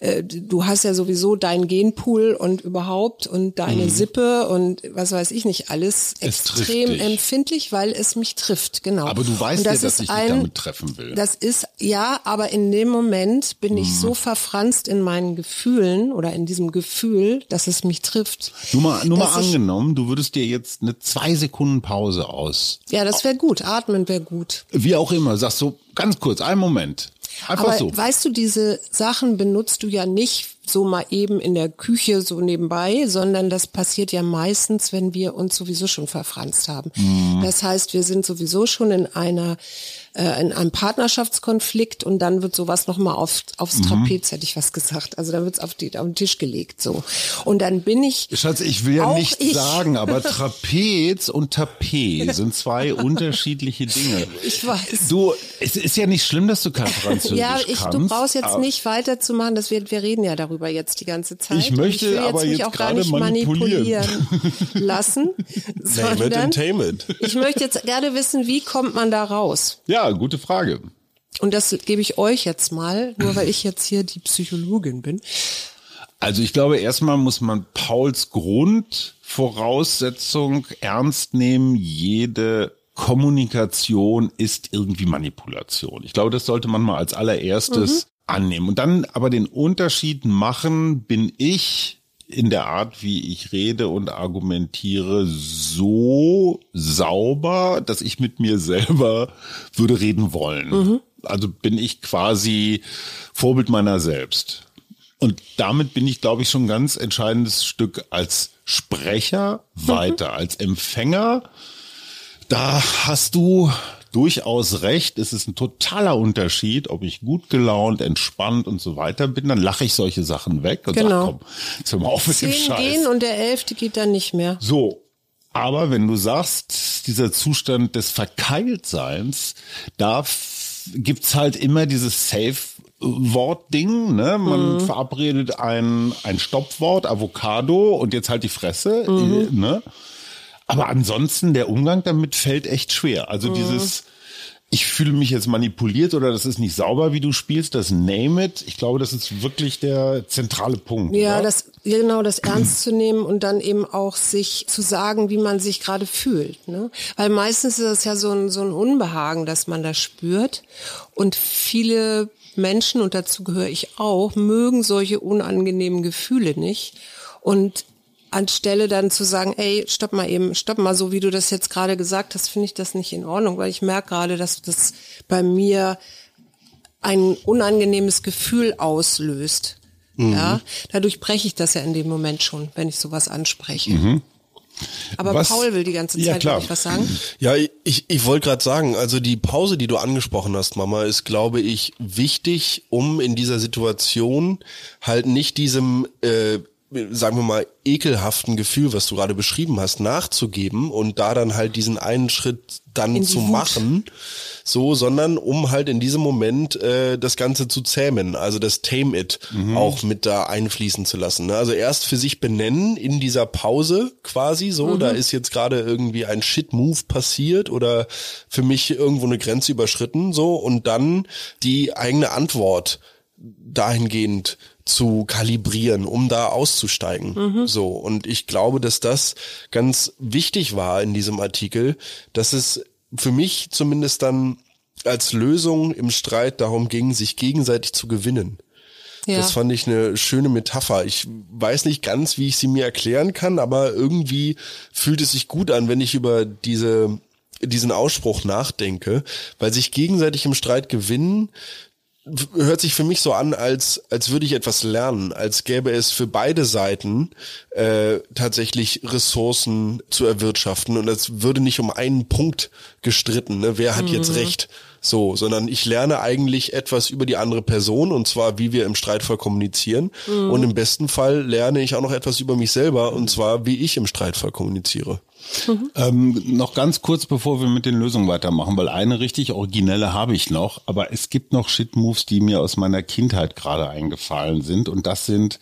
äh, du hast ja sowieso deinen Genpool und überhaupt und deine mhm. Sippe und was weiß ich nicht alles es extrem empfindlich, weil es mich trifft, genau. Aber du weißt ja, dass ich ein, dich damit treffen will. Das ist, ja, aber in dem Moment bin mhm. ich so verfranst in meinen Gefühlen oder in diesem Gefühl, dass es mich trifft. Nur mal, nur mal angenommen, du würdest dir jetzt eine zwei Sekunden Pause aus. Ja, das wäre gut. Atmen wäre gut. Wie auch immer, sagst du, Ganz kurz, einen Moment. Einfach Aber so. weißt du, diese Sachen benutzt du ja nicht so mal eben in der Küche so nebenbei, sondern das passiert ja meistens, wenn wir uns sowieso schon verfranst haben. Mhm. Das heißt, wir sind sowieso schon in einer äh, in einem Partnerschaftskonflikt und dann wird sowas nochmal auf, aufs mhm. Trapez, hätte ich was gesagt. Also dann wird's auf, die, auf den Tisch gelegt. so. Und dann bin ich. Schatz, ich will ja nichts sagen, aber Trapez und Tapet sind zwei unterschiedliche Dinge. Ich weiß. Du, es ist ja nicht schlimm, dass du kein Französisch ja, ich, kannst. Du brauchst jetzt nicht weiterzumachen, dass wir, wir reden ja darüber jetzt die ganze Zeit. Ich möchte ich will aber jetzt, jetzt auch gar nicht manipulieren, manipulieren lassen. Name it and tame it. Ich möchte jetzt gerne wissen, wie kommt man da raus? Ja, gute Frage. Und das gebe ich euch jetzt mal, nur weil ich jetzt hier die Psychologin bin. Also ich glaube, erstmal muss man Pauls Grundvoraussetzung ernst nehmen. Jede Kommunikation ist irgendwie Manipulation. Ich glaube, das sollte man mal als allererstes mhm. annehmen. Und dann aber den Unterschied machen, bin ich in der Art, wie ich rede und argumentiere, so sauber, dass ich mit mir selber würde reden wollen. Mhm. Also bin ich quasi Vorbild meiner selbst. Und damit bin ich, glaube ich, schon ein ganz entscheidendes Stück als Sprecher weiter, mhm. als Empfänger. Da hast du durchaus recht. Es ist ein totaler Unterschied, ob ich gut gelaunt, entspannt und so weiter bin. Dann lache ich solche Sachen weg und genau. sag, komm, jetzt hör mal auf mit Zehn dem Scheiß. gehen und der Elfte geht dann nicht mehr. So. Aber wenn du sagst, dieser Zustand des Verkeiltseins, da gibt's halt immer dieses Safe Wortding, ne? Man mhm. verabredet ein, ein Stoppwort, Avocado und jetzt halt die Fresse, mhm. ne? Aber ansonsten, der Umgang damit fällt echt schwer. Also mhm. dieses, ich fühle mich jetzt manipuliert oder das ist nicht sauber, wie du spielst, das Name it. Ich glaube, das ist wirklich der zentrale Punkt. Ja, oder? das, genau, das ernst zu nehmen und dann eben auch sich zu sagen, wie man sich gerade fühlt. Ne? Weil meistens ist das ja so ein, so ein Unbehagen, dass man das spürt. Und viele Menschen, und dazu gehöre ich auch, mögen solche unangenehmen Gefühle nicht. Und anstelle dann zu sagen, ey, stopp mal eben, stopp mal, so wie du das jetzt gerade gesagt hast, finde ich das nicht in Ordnung, weil ich merke gerade, dass das bei mir ein unangenehmes Gefühl auslöst. Mhm. Ja, dadurch breche ich das ja in dem Moment schon, wenn ich sowas anspreche. Mhm. Aber was? Paul will die ganze Zeit ja, was sagen. Ja, ich, ich wollte gerade sagen, also die Pause, die du angesprochen hast, Mama, ist, glaube ich, wichtig, um in dieser Situation halt nicht diesem äh, sagen wir mal, ekelhaften Gefühl, was du gerade beschrieben hast, nachzugeben und da dann halt diesen einen Schritt dann zu Wut. machen, so, sondern um halt in diesem Moment äh, das Ganze zu zähmen, also das Tame It mhm. auch mit da einfließen zu lassen. Ne? Also erst für sich benennen in dieser Pause quasi so, mhm. da ist jetzt gerade irgendwie ein Shit-Move passiert oder für mich irgendwo eine Grenze überschritten, so, und dann die eigene Antwort dahingehend zu kalibrieren, um da auszusteigen. Mhm. So. Und ich glaube, dass das ganz wichtig war in diesem Artikel, dass es für mich zumindest dann als Lösung im Streit darum ging, sich gegenseitig zu gewinnen. Ja. Das fand ich eine schöne Metapher. Ich weiß nicht ganz, wie ich sie mir erklären kann, aber irgendwie fühlt es sich gut an, wenn ich über diese diesen Ausspruch nachdenke, weil sich gegenseitig im Streit gewinnen hört sich für mich so an, als, als würde ich etwas lernen, als gäbe es für beide Seiten äh, tatsächlich Ressourcen zu erwirtschaften und es würde nicht um einen Punkt gestritten, ne? wer hat mhm. jetzt recht, so, sondern ich lerne eigentlich etwas über die andere Person und zwar, wie wir im Streitfall kommunizieren mhm. und im besten Fall lerne ich auch noch etwas über mich selber und zwar, wie ich im Streitfall kommuniziere. Mhm. Ähm, noch ganz kurz, bevor wir mit den Lösungen weitermachen, weil eine richtig originelle habe ich noch, aber es gibt noch Shit-Moves, die mir aus meiner Kindheit gerade eingefallen sind und das sind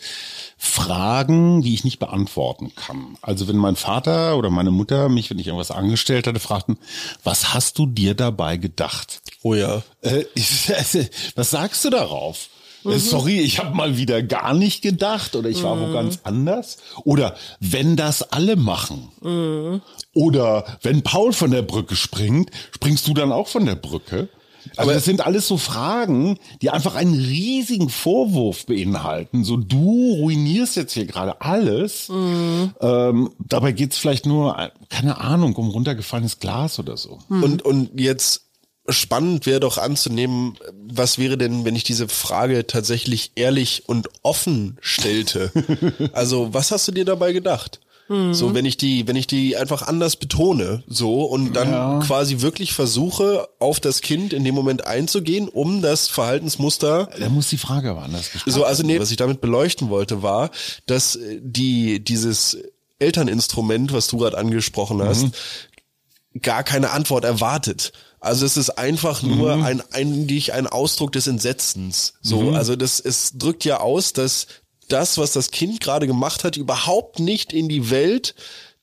Fragen, die ich nicht beantworten kann. Also wenn mein Vater oder meine Mutter mich, wenn ich irgendwas angestellt hatte, fragten, was hast du dir dabei gedacht? Oh ja. Äh, was sagst du darauf? Äh, mhm. Sorry, ich habe mal wieder gar nicht gedacht oder ich war mhm. wo ganz anders. Oder wenn das alle machen. Mhm. Oder wenn Paul von der Brücke springt, springst du dann auch von der Brücke? Also das sind alles so Fragen, die einfach einen riesigen Vorwurf beinhalten. So, du ruinierst jetzt hier gerade alles. Mhm. Ähm, dabei geht's vielleicht nur, keine Ahnung, um runtergefallenes Glas oder so. Mhm. Und, und jetzt spannend wäre doch anzunehmen, was wäre denn, wenn ich diese Frage tatsächlich ehrlich und offen stellte? also, was hast du dir dabei gedacht? Mhm. So, wenn ich die, wenn ich die einfach anders betone, so und dann ja. quasi wirklich versuche, auf das Kind in dem Moment einzugehen, um das Verhaltensmuster. Da muss die Frage aber anders gestellt. So, also nee, was ich damit beleuchten wollte, war, dass die dieses Elterninstrument, was du gerade angesprochen hast, mhm. gar keine Antwort erwartet. Also es ist einfach nur mhm. ein eigentlich ein Ausdruck des Entsetzens. So, mhm. also das es drückt ja aus, dass das, was das Kind gerade gemacht hat, überhaupt nicht in die Welt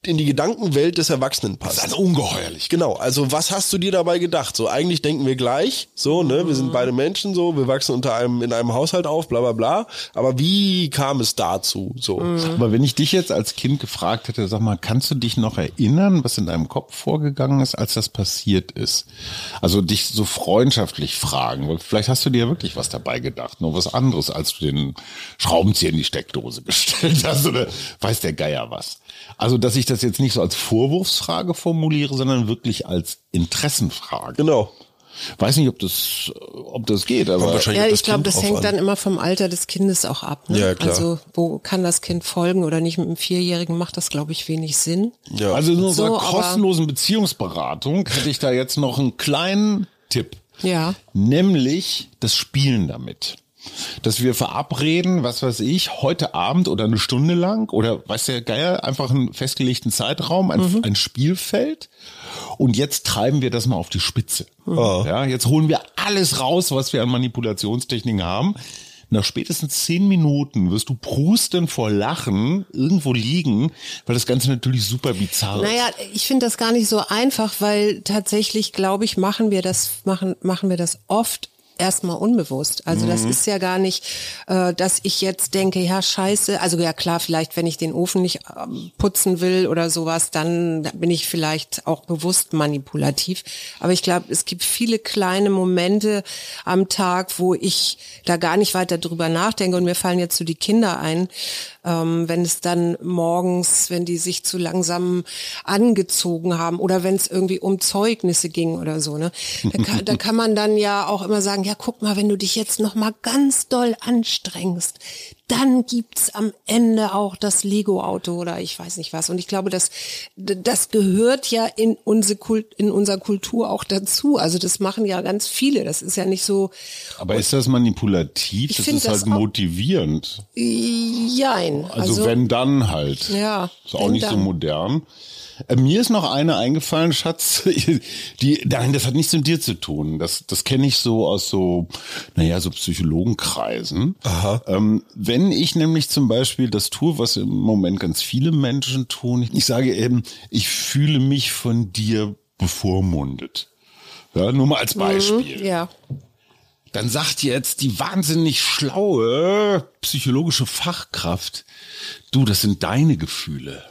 in die Gedankenwelt des Erwachsenen passt. Das ist ungeheuerlich. Genau. Also was hast du dir dabei gedacht? So eigentlich denken wir gleich, so ne, wir sind beide Menschen, so wir wachsen unter einem in einem Haushalt auf, bla bla bla. Aber wie kam es dazu? So. Mhm. Aber wenn ich dich jetzt als Kind gefragt hätte, sag mal, kannst du dich noch erinnern, was in deinem Kopf vorgegangen ist, als das passiert ist? Also dich so freundschaftlich fragen, weil vielleicht hast du dir wirklich was dabei gedacht, nur was anderes, als du den Schraubenzieher in die Steckdose gestellt hast oder weiß der Geier was. Also, dass ich das jetzt nicht so als Vorwurfsfrage formuliere, sondern wirklich als Interessenfrage. Genau. Weiß nicht, ob das, ob das geht, aber ja, ich glaube, das hängt an. dann immer vom Alter des Kindes auch ab. Ne? Ja, klar. Also wo kann das Kind folgen oder nicht? Mit einem Vierjährigen macht das, glaube ich, wenig Sinn. Ja. Also in unserer so, kostenlosen Beziehungsberatung hätte ich da jetzt noch einen kleinen Tipp. Ja. Nämlich das Spielen damit dass wir verabreden, was weiß ich, heute Abend oder eine Stunde lang oder weiß der Geier, einfach einen festgelegten Zeitraum, ein, mhm. ein Spielfeld. Und jetzt treiben wir das mal auf die Spitze. Mhm. Ja, jetzt holen wir alles raus, was wir an Manipulationstechniken haben. Nach spätestens zehn Minuten wirst du prusten vor Lachen irgendwo liegen, weil das Ganze natürlich super bizarr ist. Naja, ich finde das gar nicht so einfach, weil tatsächlich, glaube ich, machen wir das, machen, machen wir das oft erstmal unbewusst. Also mhm. das ist ja gar nicht, äh, dass ich jetzt denke, ja scheiße, also ja klar, vielleicht wenn ich den Ofen nicht ähm, putzen will oder sowas, dann bin ich vielleicht auch bewusst manipulativ. Aber ich glaube, es gibt viele kleine Momente am Tag, wo ich da gar nicht weiter drüber nachdenke und mir fallen jetzt so die Kinder ein, ähm, wenn es dann morgens, wenn die sich zu langsam angezogen haben oder wenn es irgendwie um Zeugnisse ging oder so, ne? Da kann, da kann man dann ja auch immer sagen, ja, guck mal, wenn du dich jetzt noch mal ganz doll anstrengst, dann gibt's am Ende auch das Lego-Auto oder ich weiß nicht was. Und ich glaube, das, das gehört ja in unsere Kult, in unserer Kultur auch dazu. Also das machen ja ganz viele. Das ist ja nicht so. Aber ist das manipulativ? Das ist halt motivierend. Jein. Also, also wenn dann halt. Ja. Ist auch nicht dann. so modern. Äh, mir ist noch eine eingefallen, Schatz. Die, nein, das hat nichts mit dir zu tun. Das, das kenne ich so aus so, naja, so Psychologenkreisen. Aha. Ähm, wenn ich nämlich zum Beispiel das tue, was im Moment ganz viele Menschen tun, ich sage eben, ich fühle mich von dir bevormundet. Ja, nur mal als mhm, Beispiel. Mhm, ja. Dann sagt jetzt die wahnsinnig schlaue psychologische Fachkraft, du, das sind deine Gefühle.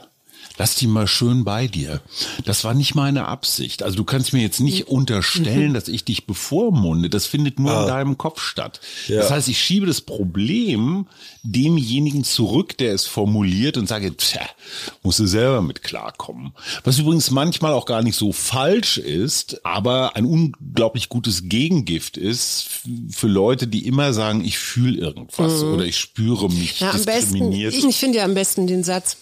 Lass die mal schön bei dir. Das war nicht meine Absicht. Also du kannst mir jetzt nicht unterstellen, dass ich dich bevormunde. Das findet nur in deinem Kopf statt. Ja. Das heißt, ich schiebe das Problem demjenigen zurück, der es formuliert und sage, tja, musst du selber mit klarkommen. Was übrigens manchmal auch gar nicht so falsch ist, aber ein unglaublich gutes Gegengift ist für Leute, die immer sagen, ich fühle irgendwas oder ich spüre mich Ja, am besten, diskriminiert. ich, ich finde ja am besten den Satz,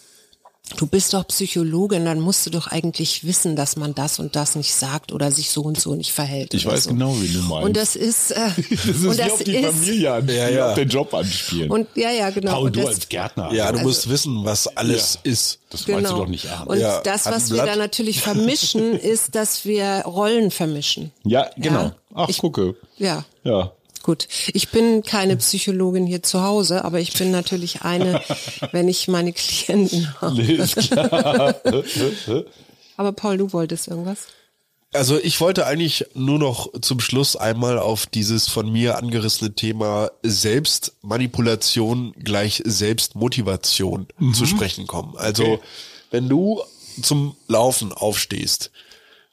du bist doch Psychologin, dann musst du doch eigentlich wissen, dass man das und das nicht sagt oder sich so und so nicht verhält. Ich weiß so. genau, wie du meinst. Und das ist, äh, Das ist und wie das auf die ist, Familie an, Ja, ja. auf den Job anspielen. und ja, ja, genau. Paul, und du das, als Gärtner. Ja, du also, musst wissen, was alles ist. das meinst genau. du doch nicht ernst. Und Ja, das, was wir da natürlich vermischen, ist, dass wir Rollen vermischen. ja, genau. Ja. Ach, Ich- gucke. Ja. Ja. Gut, ich bin keine Psychologin hier zu Hause, aber ich bin natürlich eine, wenn ich meine Klienten habe. Nee, ist klar. Aber Paul, du wolltest irgendwas? Also ich wollte eigentlich nur noch zum Schluss einmal auf dieses von mir angerissene Thema Selbstmanipulation gleich Selbstmotivation zu sprechen kommen. Also Okay. wenn du zum Laufen aufstehst,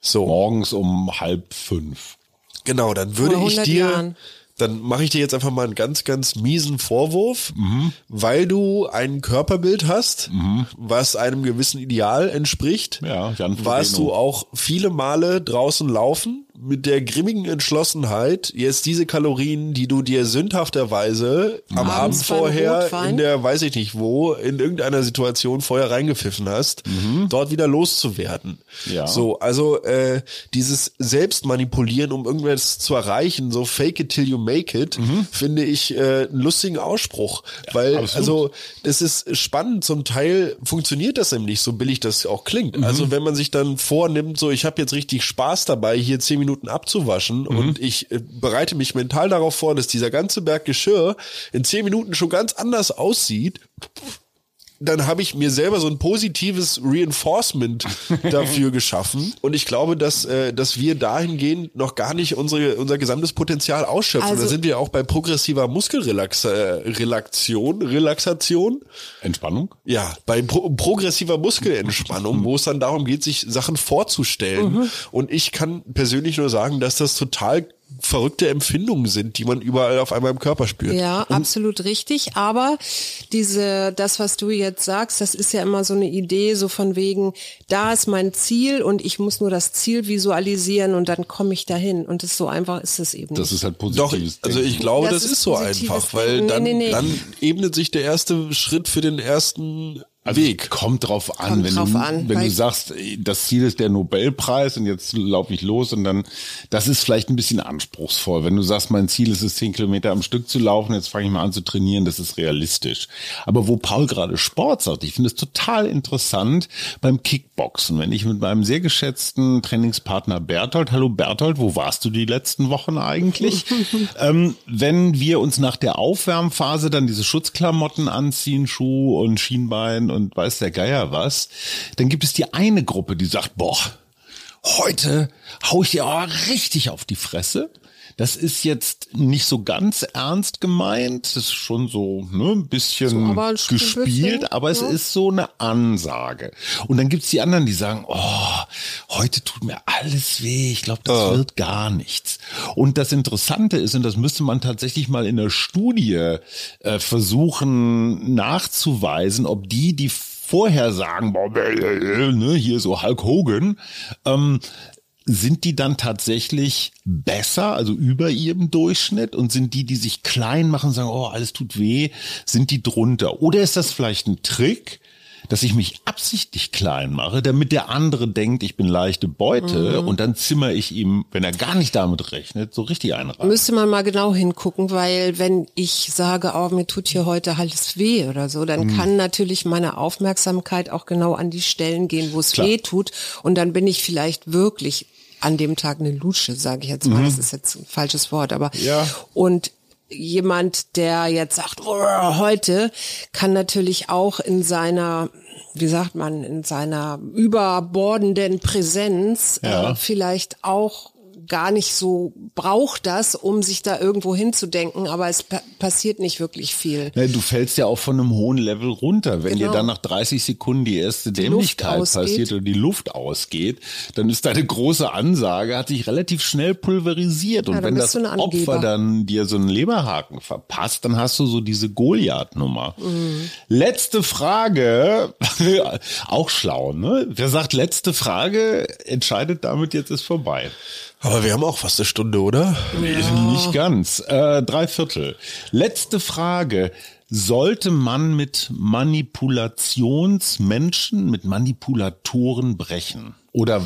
so Morgens um halb fünf. genau, dann würde ich 100 dir, Jahren. Dann mache ich dir jetzt einfach mal einen ganz, ganz miesen Vorwurf, Mhm. weil du ein Körperbild hast, was einem gewissen Ideal entspricht. Ja, warst Frodeno. du auch viele Male draußen laufen mit der grimmigen Entschlossenheit, jetzt diese Kalorien, die du dir sündhafterweise am Abend vorher in der, weiß ich nicht wo, in irgendeiner Situation vorher reingepfiffen hast, dort wieder loszuwerden. Mhm. Ja. So, also äh, dieses Selbstmanipulieren, um irgendwas zu erreichen, so fake it till you make it, finde ich äh, einen lustigen Ausspruch. Weil, Mhm. absolut. also, das ist spannend. Zum Teil funktioniert das nämlich so billig das auch klingt. Mhm. Also, wenn man sich dann vornimmt, so, ich habe jetzt richtig Spaß dabei, hier zehn Minuten abzuwaschen Mhm. und ich äh, bereite mich mental darauf vor, dass dieser ganze Berg Geschirr in zehn Minuten schon ganz anders aussieht, dann habe ich mir selber so ein positives Reinforcement dafür geschaffen. Und ich glaube, dass, äh, dass wir dahingehend noch gar nicht unsere, unser gesamtes Potenzial ausschöpfen. Also- da sind wir auch bei progressiver Muskelrelaktion, Relaxation. Entspannung? Ja, bei pro progressiver Muskelentspannung, wo es dann darum geht, sich Sachen vorzustellen. Mhm. Und ich kann persönlich nur sagen, dass das total verrückte Empfindungen sind, die man überall auf einmal im Körper spürt. Ja, absolut richtig. Aber diese, das, was du jetzt sagst, das ist ja immer so eine Idee, so von wegen, da ist mein Ziel und ich muss nur das Ziel visualisieren und dann komme ich dahin. Und das so einfach ist es eben Das ist halt Doch, positives also Denken. ich glaube, Das das, ist ist so einfach, weil dann, Nee, nee, nee. dann ebnet sich der erste Schritt für den ersten Also Weg. Kommt drauf an, Kommt wenn, drauf du, an, wenn du sagst, das Ziel ist der Nobelpreis und jetzt laufe ich los und dann, das ist vielleicht ein bisschen anspruchsvoll. Wenn du sagst, mein Ziel ist es, zehn Kilometer am Stück zu laufen, jetzt fange ich mal an zu trainieren, das ist realistisch. Aber wo Paul gerade Sport sagt, ich finde es total interessant beim Kickboxen. Wenn ich mit meinem sehr geschätzten Trainingspartner Berthold, hallo Berthold, wo warst du die letzten Wochen eigentlich? ähm, wenn wir uns nach der Aufwärmphase dann diese Schutzklamotten anziehen, Schuh und Schienbein und weiß der Geier was, dann gibt es die eine Gruppe, die sagt, boah, heute hau ich dir aber richtig auf die Fresse. Das ist jetzt nicht so ganz ernst gemeint, das ist schon so ne, ein bisschen So, aber ein gespielt, bisschen, aber es ja. ist so eine Ansage. Und dann gibt's die anderen, die sagen, oh, heute tut mir alles weh, ich glaube, das wird gar nichts. Und das Interessante ist, und das müsste man tatsächlich mal in der Studie äh, versuchen nachzuweisen, ob die, die vorher sagen, boah, äh, ne, hier so Hulk Hogan, ähm, sind die dann tatsächlich besser, also über ihrem Durchschnitt? Und sind die, die sich klein machen, sagen, oh, alles tut weh, sind die drunter? Oder ist das vielleicht ein Trick, dass ich mich absichtlich klein mache, damit der andere denkt, ich bin leichte Beute und dann zimmer ich ihm, wenn er gar nicht damit rechnet, so richtig einen rein. Müsste man mal genau hingucken, weil wenn ich sage, oh, mir tut hier heute alles weh oder so, dann kann natürlich meine Aufmerksamkeit auch genau an die Stellen gehen, wo es weh tut. Und dann bin ich vielleicht wirklich an dem Tag eine Lusche, sage ich jetzt mal. Das ist jetzt ein falsches Wort, aber Ja. und jemand, der jetzt sagt, "Oh, heute, kann natürlich auch in seiner, wie sagt man, in seiner überbordenden Präsenz Ja. äh, vielleicht auch gar nicht so braucht das, um sich da irgendwo hinzudenken, aber es pa passiert nicht wirklich viel. Ja, du fällst ja auch von einem hohen Level runter. Wenn Genau. dir dann nach 30 Sekunden die erste Die Dämlichkeit passiert oder die Luft ausgeht, dann ist deine große Ansage, hat sich relativ schnell pulverisiert. Und Ja, dann wenn das Opfer dann dir so einen Leberhaken verpasst, dann hast du so diese Goliath-Nummer. Mhm. Letzte Frage, auch schlau, ne? Wer sagt letzte Frage, entscheidet damit, jetzt ist vorbei. Aber wir haben auch fast eine Stunde, oder? Nicht ganz. Äh, drei Viertel. Letzte Frage. Sollte man mit Manipulationsmenschen, mit Manipulatoren brechen? Oder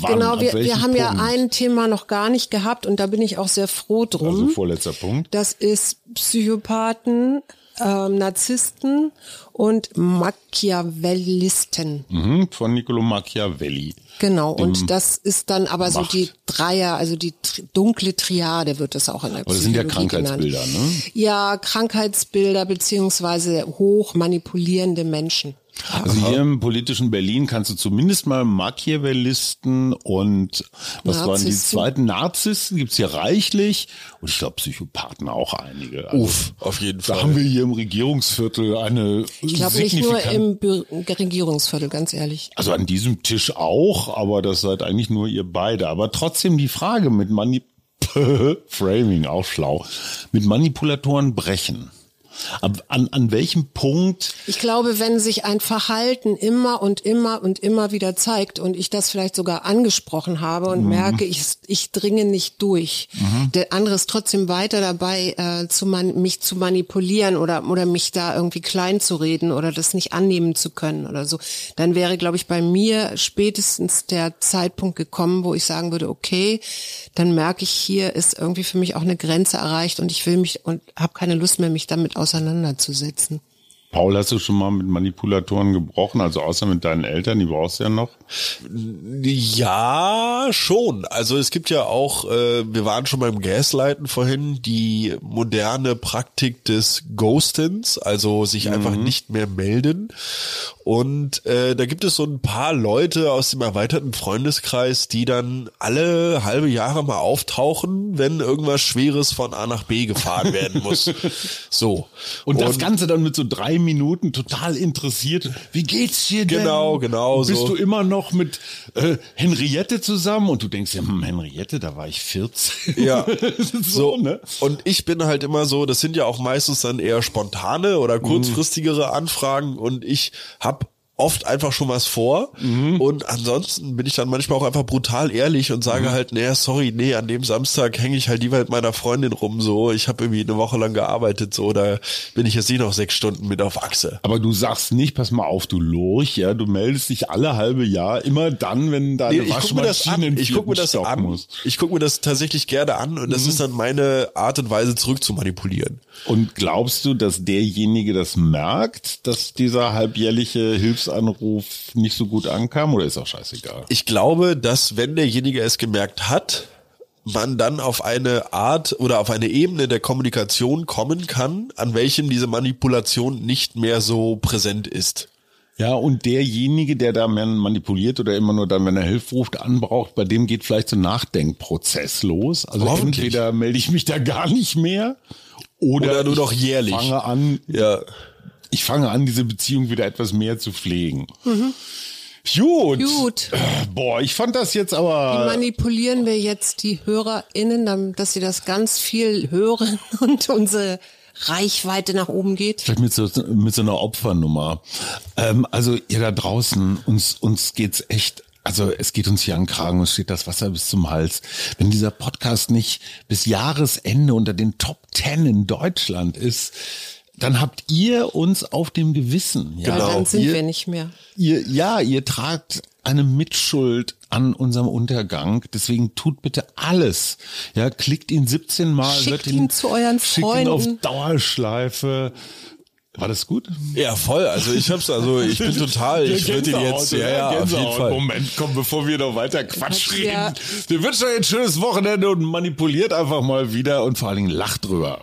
wann? Genau, wir, wir haben ja Punkt? ein Thema noch gar nicht gehabt und da bin ich auch sehr froh drum. Also vorletzter Punkt. Das ist Psychopathen, ähm, Narzissten und Machiavellisten. Mhm, von Niccolo Machiavelli. Genau, und das ist dann aber so Macht. die Dreier, also die dunkle Triade wird das auch in der Aber das sind ja Psychologie Krankheitsbilder, genannt. ne? Ja, Krankheitsbilder beziehungsweise hoch manipulierende Menschen. Also hier im politischen Berlin kannst du zumindest mal Machiavellisten und was waren die Narzissten. zweiten? Narzissten gibt's hier reichlich und ich glaube Psychopathen auch einige. Also, Uff, auf jeden Da Fall. haben wir hier im Regierungsviertel eine Ich glaube nicht nur im Bü Regierungsviertel, ganz ehrlich. Also an diesem Tisch auch, aber das seid eigentlich nur ihr beide. Aber trotzdem die Frage mit Mani Framing, auch schlau, mit Manipulatoren brechen. An, an welchem Punkt Ich glaube, wenn sich ein Verhalten immer und immer und immer wieder zeigt und ich das vielleicht sogar angesprochen habe und merke, ich, ich dringe nicht durch, der andere ist trotzdem weiter dabei, äh, zu man, mich zu manipulieren oder, oder mich da irgendwie klein zu reden oder das nicht annehmen zu können oder so, dann wäre, glaube ich, bei mir spätestens der Zeitpunkt gekommen, wo ich sagen würde, okay, dann merke ich, hier ist irgendwie für mich auch eine Grenze erreicht und ich will mich und habe keine Lust mehr, mich damit auseinanderzusetzen auseinanderzusetzen. Paul, hast du schon mal mit Manipulatoren gebrochen? Also außer mit deinen Eltern, die brauchst du ja noch. Ja, schon. Also es gibt ja auch, äh, wir waren schon beim Gaslighten vorhin, die moderne Praktik des Ghostens, also sich einfach nicht mehr melden. Und äh, da gibt es so ein paar Leute aus dem erweiterten Freundeskreis, die dann alle halbe Jahre mal auftauchen, wenn irgendwas Schweres von A nach B gefahren werden muss. So. Und, das Ganze dann mit so drei Minuten total interessiert. Wie geht's dir denn? Genau, genau Bist so. du immer noch mit äh, Henriette zusammen? Und du denkst ja, hm, Henriette, da war ich 14. Ja, so, so, ne? Und ich bin halt immer so, das sind ja auch meistens dann eher spontane oder kurzfristigere Anfragen und ich hab oft einfach schon was vor und ansonsten bin ich dann manchmal auch einfach brutal ehrlich und sage halt, nee, sorry, nee, an dem Samstag hänge ich halt lieber mit meiner Freundin rum, so, ich habe irgendwie eine Woche lang gearbeitet, so, da bin ich jetzt nicht noch sechs Stunden mit auf Achse. Aber du sagst nicht, pass mal auf, du Lurch, ja, du meldest dich alle halbe Jahr, immer dann, wenn deine Nee, ich guck mir das an. Waschmaschine Ich guck mir das an. muss. Ich guck mir das tatsächlich gerne an und das ist dann meine Art und Weise zurück zu manipulieren. Und glaubst du, dass derjenige das merkt, dass dieser halbjährliche Hilfsanruf nicht so gut ankam oder ist auch scheißegal? Ich glaube, dass wenn derjenige es gemerkt hat, man dann auf eine Art oder auf eine Ebene der Kommunikation kommen kann, an welchem diese Manipulation nicht mehr so präsent ist. Ja, und derjenige, der da manipuliert oder immer nur dann, wenn er Hilfe ruft, anbraucht, bei dem geht vielleicht so ein Nachdenkprozess los. Also entweder melde ich mich da gar nicht mehr oder, Oder nur noch jährlich. fange an, Ja. Ich fange an, diese Beziehung wieder etwas mehr zu pflegen. Gut. Gut. Boah, ich fand das jetzt Wie aber. manipulieren wir jetzt die HörerInnen, dass sie das ganz viel hören und unsere Reichweite nach oben geht? Vielleicht mit so, mit so einer Opfernummer. Ähm, also ihr da draußen, uns, uns geht's echt, also es geht uns hier an Kragen, uns steht das Wasser bis zum Hals. Wenn dieser Podcast nicht bis Jahresende unter den Top Ten in Deutschland ist, dann habt ihr uns auf dem Gewissen. Ja, Weil dann sind ihr, wir nicht mehr. Ihr, ja, ihr tragt eine Mitschuld an unserem Untergang. Deswegen tut bitte alles. Ja, klickt ihn 17 Mal. Schickt hört ihn zu euren schickt ihn auf Freunden. Dauerschleife. War das gut? Ja, voll. Also ich hab's, also ich bin total, ich würde ihn jetzt, ja, ja, auf jeden Fall. Moment, komm, bevor wir noch weiter Quatsch reden. Ja. Wir wünschen euch ein schönes Wochenende und manipuliert einfach mal wieder und vor allen Dingen lacht drüber.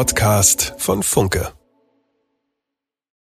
Podcast von Funke.